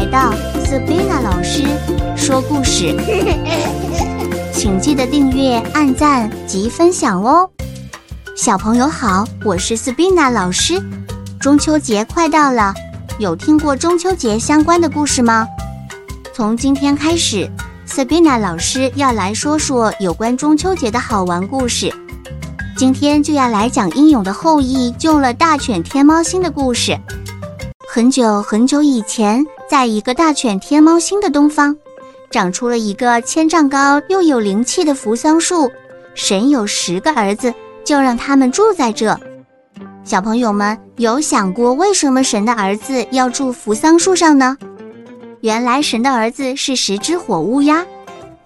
来到 Sabina 老师说故事，请记得订阅、按赞及分享哦。小朋友好，我是 Sabina 老师。中秋节快到了，有听过中秋节相关的故事吗？从今天开始，Sabina 老师要来说说有关中秋节的好玩故事。今天就要来讲英勇的后羿救了大犬天猫星的故事。很久很久以前，在一个大犬天猫星的东方，长出了一个千丈高又有灵气的扶桑树。神有十个儿子，就让他们住在这。小朋友们有想过，为什么神的儿子要住扶桑树上呢？原来神的儿子是十只火乌鸦。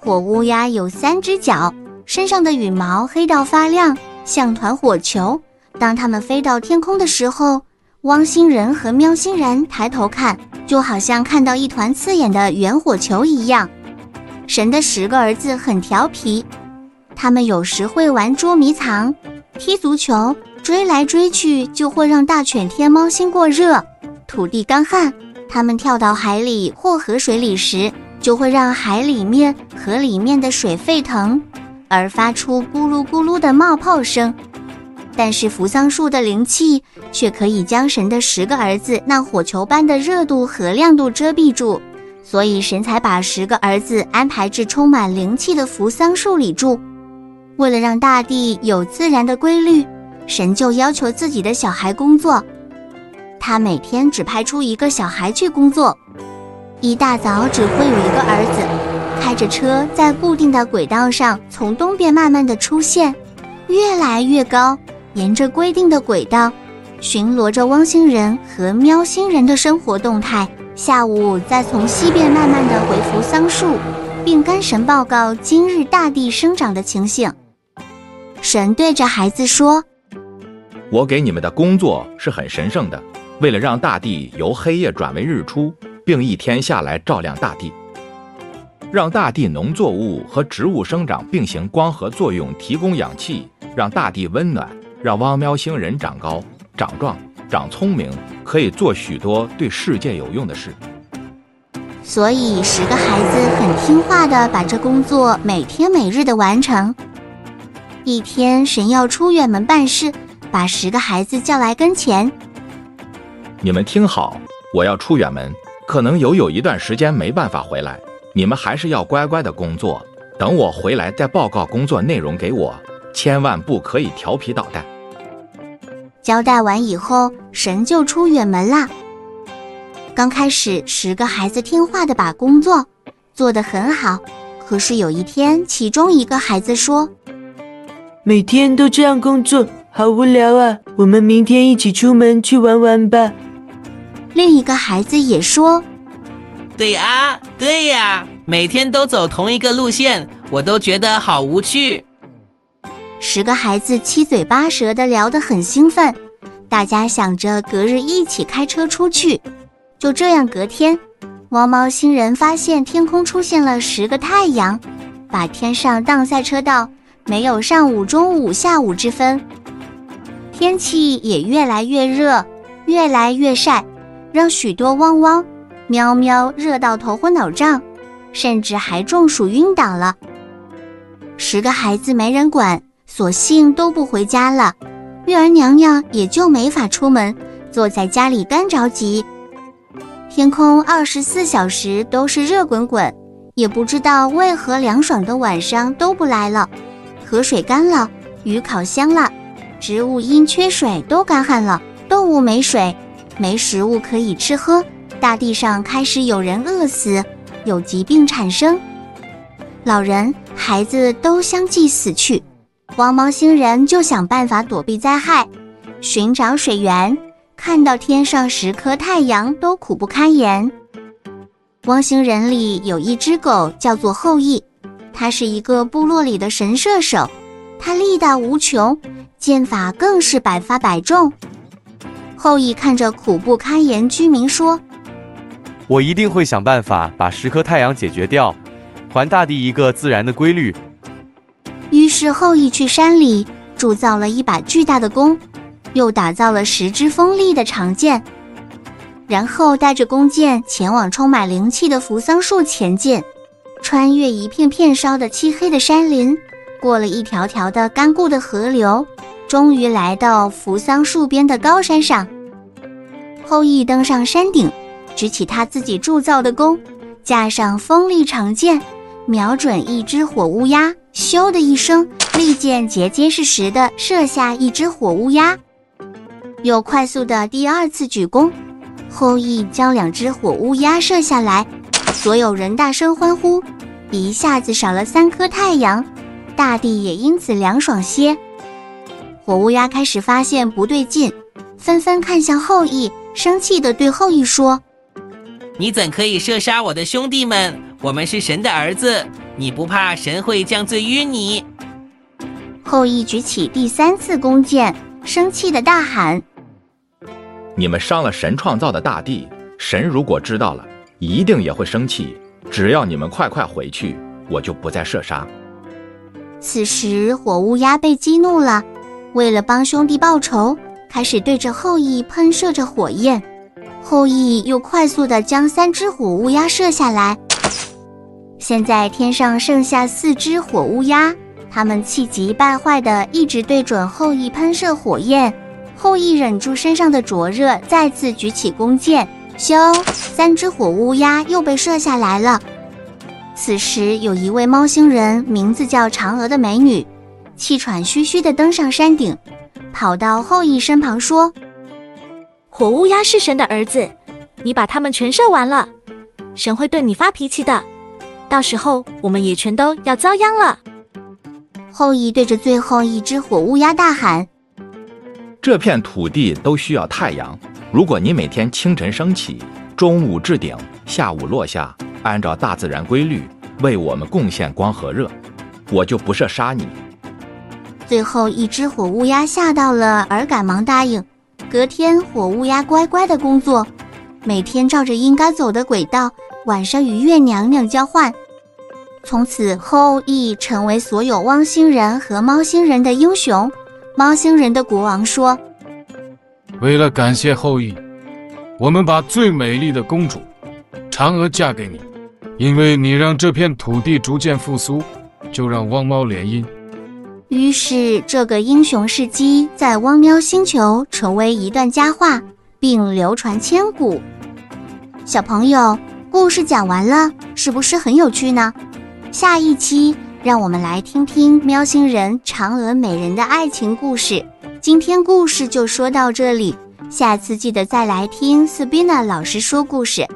火乌鸦有三只脚，身上的羽毛黑到发亮，像团火球。当它们飞到天空的时候，汪星人和喵星人抬头看，就好像看到一团刺眼的圆火球一样。神的十个儿子很调皮，他们有时会玩捉迷藏、踢足球，追来追去就会让大犬天猫星过热。土地干旱，他们跳到海里或河水里时，就会让海里面、河里面的水沸腾，而发出咕噜咕噜的冒泡声。但是扶桑树的灵气却可以将神的十个儿子那火球般的热度和亮度遮蔽住，所以神才把十个儿子安排至充满灵气的扶桑树里住。为了让大地有自然的规律，神就要求自己的小孩工作。他每天只派出一个小孩去工作，一大早只会有一个儿子开着车在固定的轨道上从东边慢慢的出现，越来越高。沿着规定的轨道，巡逻着汪星人和喵星人的生活动态。下午再从西边慢慢的回扶桑树，并跟神报告今日大地生长的情形。神对着孩子说：“我给你们的工作是很神圣的，为了让大地由黑夜转为日出，并一天下来照亮大地，让大地农作物和植物生长并行光合作用，提供氧气，让大地温暖。”让汪喵星人长高、长壮、长聪明，可以做许多对世界有用的事。所以，十个孩子很听话的把这工作每天每日的完成。一天，神要出远门办事，把十个孩子叫来跟前。你们听好，我要出远门，可能有有一段时间没办法回来，你们还是要乖乖的工作，等我回来再报告工作内容给我，千万不可以调皮捣蛋。交代完以后，神就出远门啦。刚开始，十个孩子听话的把工作做得很好。可是有一天，其中一个孩子说：“每天都这样工作，好无聊啊！我们明天一起出门去玩玩吧。”另一个孩子也说：“对啊，对呀，每天都走同一个路线，我都觉得好无趣。”十个孩子七嘴八舌的聊得很兴奋，大家想着隔日一起开车出去。就这样，隔天，汪猫星人发现天空出现了十个太阳，把天上当赛车道，没有上午、中午、下午之分。天气也越来越热，越来越晒，让许多汪汪、喵喵热到头昏脑胀，甚至还中暑晕倒了。十个孩子没人管。索性都不回家了，月儿娘娘也就没法出门，坐在家里干着急。天空二十四小时都是热滚滚，也不知道为何凉爽的晚上都不来了。河水干了，鱼烤香了，植物因缺水都干旱了，动物没水，没食物可以吃喝，大地上开始有人饿死，有疾病产生，老人孩子都相继死去。汪猫星人就想办法躲避灾害，寻找水源。看到天上十颗太阳都苦不堪言。汪星人里有一只狗叫做后羿，它是一个部落里的神射手，他力大无穷，剑法更是百发百中。后羿看着苦不堪言居民说：“我一定会想办法把十颗太阳解决掉，还大地一个自然的规律。”是后羿去山里铸造了一把巨大的弓，又打造了十支锋利的长剑。然后带着弓箭前往充满灵气的扶桑树前进，穿越一片片烧得漆黑的山林，过了一条条的干固的河流，终于来到扶桑树边的高山上。后羿登上山顶，举起他自己铸造的弓，架上锋利长箭，瞄准一只火乌鸦，咻的一声，利箭结结实实的射下一只火乌鸦。又快速的第二次举弓，后羿将两只火乌鸦射下来，所有人大声欢呼，一下子少了三颗太阳，大地也因此凉爽些。火乌鸦开始发现不对劲，纷纷看向后羿。生气的对后羿说：“你怎可以射杀我的兄弟们？我们是神的儿子，你不怕神会降罪于你？”后羿举起第三次弓箭，生气的大喊：“你们伤了神创造的大地，神如果知道了，一定也会生气。只要你们快快回去，我就不再射杀。”此时，火乌鸦被激怒了，为了帮兄弟报仇。开始对着后羿喷射着火焰，后羿又快速地将三只火乌鸦射下来。现在天上剩下四只火乌鸦，它们气急败坏地一直对准后羿喷射火焰。后羿忍住身上的灼热，再次举起弓箭，咻！三只火乌鸦又被射下来了。此时，有一位猫星人，名字叫嫦娥的美女，气喘吁吁地登上山顶。跑到后羿身旁说：“火乌鸦是神的儿子，你把他们全射完了，神会对你发脾气的。到时候我们也全都要遭殃了。”后羿对着最后一只火乌鸦大喊：“这片土地都需要太阳，如果你每天清晨升起，中午置顶，下午落下，按照大自然规律为我们贡献光和热，我就不射杀你。”最后一只火乌鸦吓到了，而赶忙答应。隔天，火乌鸦乖乖的工作，每天照着应该走的轨道，晚上与月娘娘交换。从此，后羿成为所有汪星人和猫星人的英雄。猫星人的国王说：“为了感谢后羿，我们把最美丽的公主嫦娥嫁给你，因为你让这片土地逐渐复苏，就让汪猫联姻。”于是，这个英雄事迹在汪喵星球成为一段佳话，并流传千古。小朋友，故事讲完了，是不是很有趣呢？下一期让我们来听听喵星人嫦娥美人的爱情故事。今天故事就说到这里，下次记得再来听斯宾娜老师说故事。